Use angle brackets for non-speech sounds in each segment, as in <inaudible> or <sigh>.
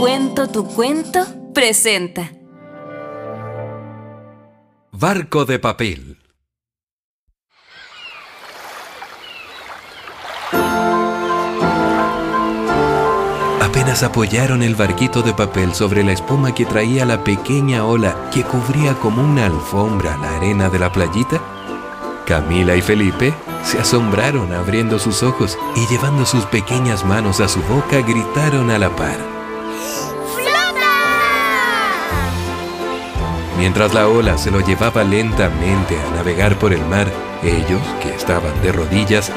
cuento, tu cuento presenta. Barco de papel. Apenas apoyaron el barquito de papel sobre la espuma que traía la pequeña ola que cubría como una alfombra la arena de la playita, Camila y Felipe se asombraron abriendo sus ojos y llevando sus pequeñas manos a su boca gritaron a la par. Mientras la ola se lo llevaba lentamente a navegar por el mar, ellos, que estaban de rodillas,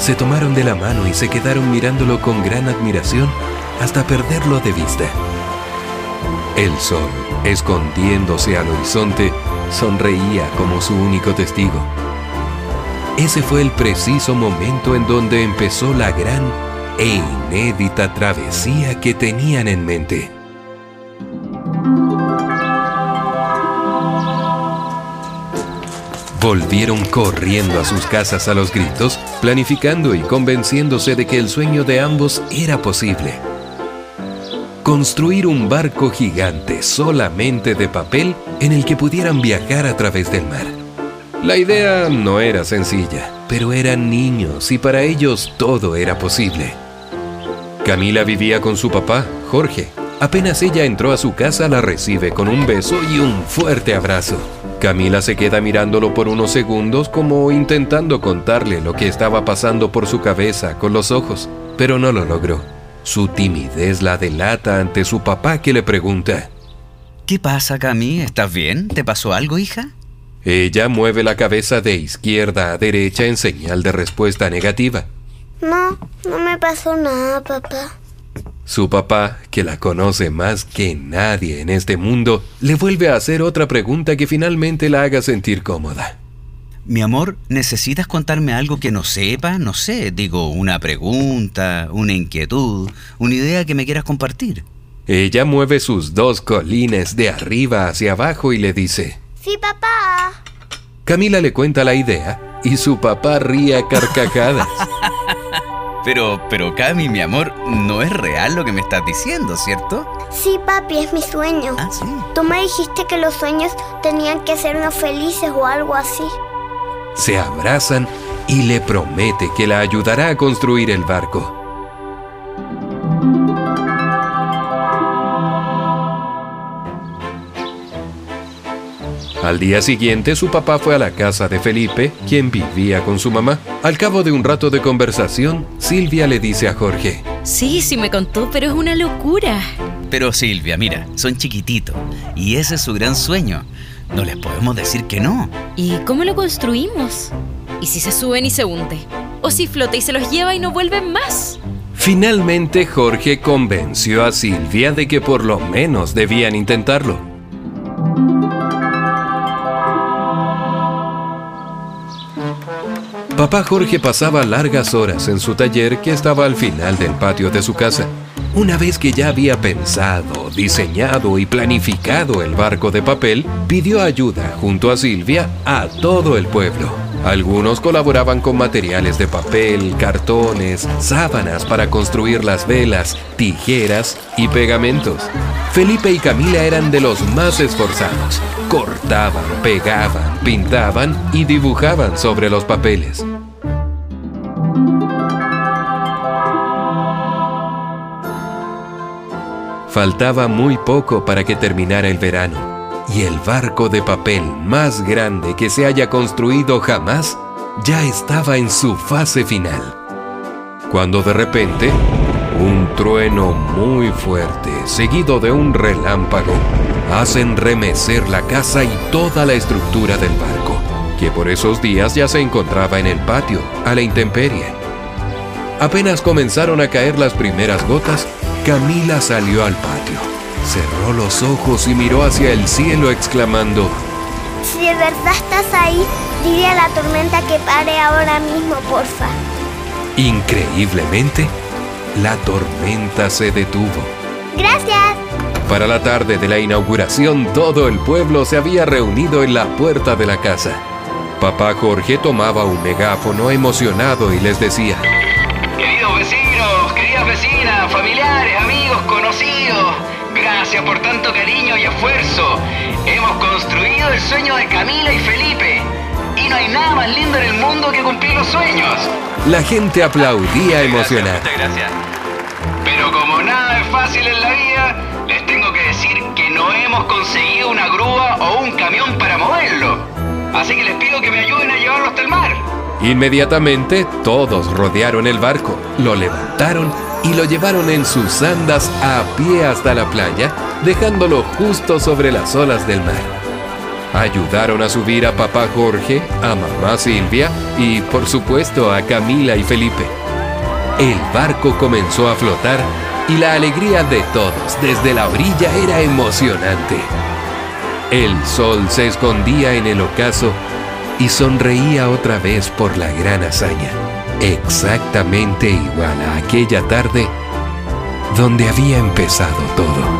se tomaron de la mano y se quedaron mirándolo con gran admiración hasta perderlo de vista. El sol, escondiéndose al horizonte, sonreía como su único testigo. Ese fue el preciso momento en donde empezó la gran e inédita travesía que tenían en mente. Volvieron corriendo a sus casas a los gritos, planificando y convenciéndose de que el sueño de ambos era posible. Construir un barco gigante solamente de papel en el que pudieran viajar a través del mar. La idea no era sencilla, pero eran niños y para ellos todo era posible. Camila vivía con su papá, Jorge. Apenas ella entró a su casa la recibe con un beso y un fuerte abrazo. Camila se queda mirándolo por unos segundos como intentando contarle lo que estaba pasando por su cabeza con los ojos, pero no lo logró. Su timidez la delata ante su papá que le pregunta. ¿Qué pasa, Cami? ¿Estás bien? ¿Te pasó algo, hija? Ella mueve la cabeza de izquierda a derecha en señal de respuesta negativa. No, no me pasó nada, papá. Su papá, que la conoce más que nadie en este mundo, le vuelve a hacer otra pregunta que finalmente la haga sentir cómoda. Mi amor, ¿necesitas contarme algo que no sepa? No sé, digo, una pregunta, una inquietud, una idea que me quieras compartir. Ella mueve sus dos colines de arriba hacia abajo y le dice, Sí, papá. Camila le cuenta la idea y su papá ríe a carcajadas. <laughs> Pero, pero Cami, mi amor, no es real lo que me estás diciendo, ¿cierto? Sí, papi, es mi sueño. Ah, sí. Tú me dijiste que los sueños tenían que sernos felices o algo así. Se abrazan y le promete que la ayudará a construir el barco. Al día siguiente su papá fue a la casa de Felipe, quien vivía con su mamá. Al cabo de un rato de conversación, Silvia le dice a Jorge, Sí, sí me contó, pero es una locura. Pero Silvia, mira, son chiquititos y ese es su gran sueño. No les podemos decir que no. ¿Y cómo lo construimos? ¿Y si se suben y se hunde? ¿O si flota y se los lleva y no vuelven más? Finalmente Jorge convenció a Silvia de que por lo menos debían intentarlo. Papá Jorge pasaba largas horas en su taller que estaba al final del patio de su casa. Una vez que ya había pensado, diseñado y planificado el barco de papel, pidió ayuda junto a Silvia a todo el pueblo. Algunos colaboraban con materiales de papel, cartones, sábanas para construir las velas, tijeras y pegamentos. Felipe y Camila eran de los más esforzados. Cortaban, pegaban, pintaban y dibujaban sobre los papeles. Faltaba muy poco para que terminara el verano y el barco de papel más grande que se haya construido jamás ya estaba en su fase final. Cuando de repente, un trueno muy fuerte, seguido de un relámpago, hacen remecer la casa y toda la estructura del barco, que por esos días ya se encontraba en el patio, a la intemperie. Apenas comenzaron a caer las primeras gotas, Camila salió al patio, cerró los ojos y miró hacia el cielo exclamando, Si de verdad estás ahí, dile a la tormenta que pare ahora mismo, porfa. Increíblemente, la tormenta se detuvo. Gracias. Para la tarde de la inauguración, todo el pueblo se había reunido en la puerta de la casa. Papá Jorge tomaba un megáfono emocionado y les decía, Querido Queridos vecinos, queridas vecinas, familiares, amigos, conocidos, gracias por tanto cariño y esfuerzo. Hemos construido el sueño de Camila y Felipe. Y no hay nada más lindo en el mundo que cumplir los sueños. La gente aplaudía emocionada. Muchas gracias. Pero como nada es fácil en la vida, les tengo que decir que no hemos conseguido una grúa o un camión para moverlo. Así que les pido que me ayuden a llevarlo hasta el mar. Inmediatamente todos rodearon el barco, lo levantaron y lo llevaron en sus andas a pie hasta la playa, dejándolo justo sobre las olas del mar. Ayudaron a subir a papá Jorge, a mamá Silvia y por supuesto a Camila y Felipe. El barco comenzó a flotar y la alegría de todos desde la orilla era emocionante. El sol se escondía en el ocaso y sonreía otra vez por la gran hazaña, exactamente igual a aquella tarde donde había empezado todo.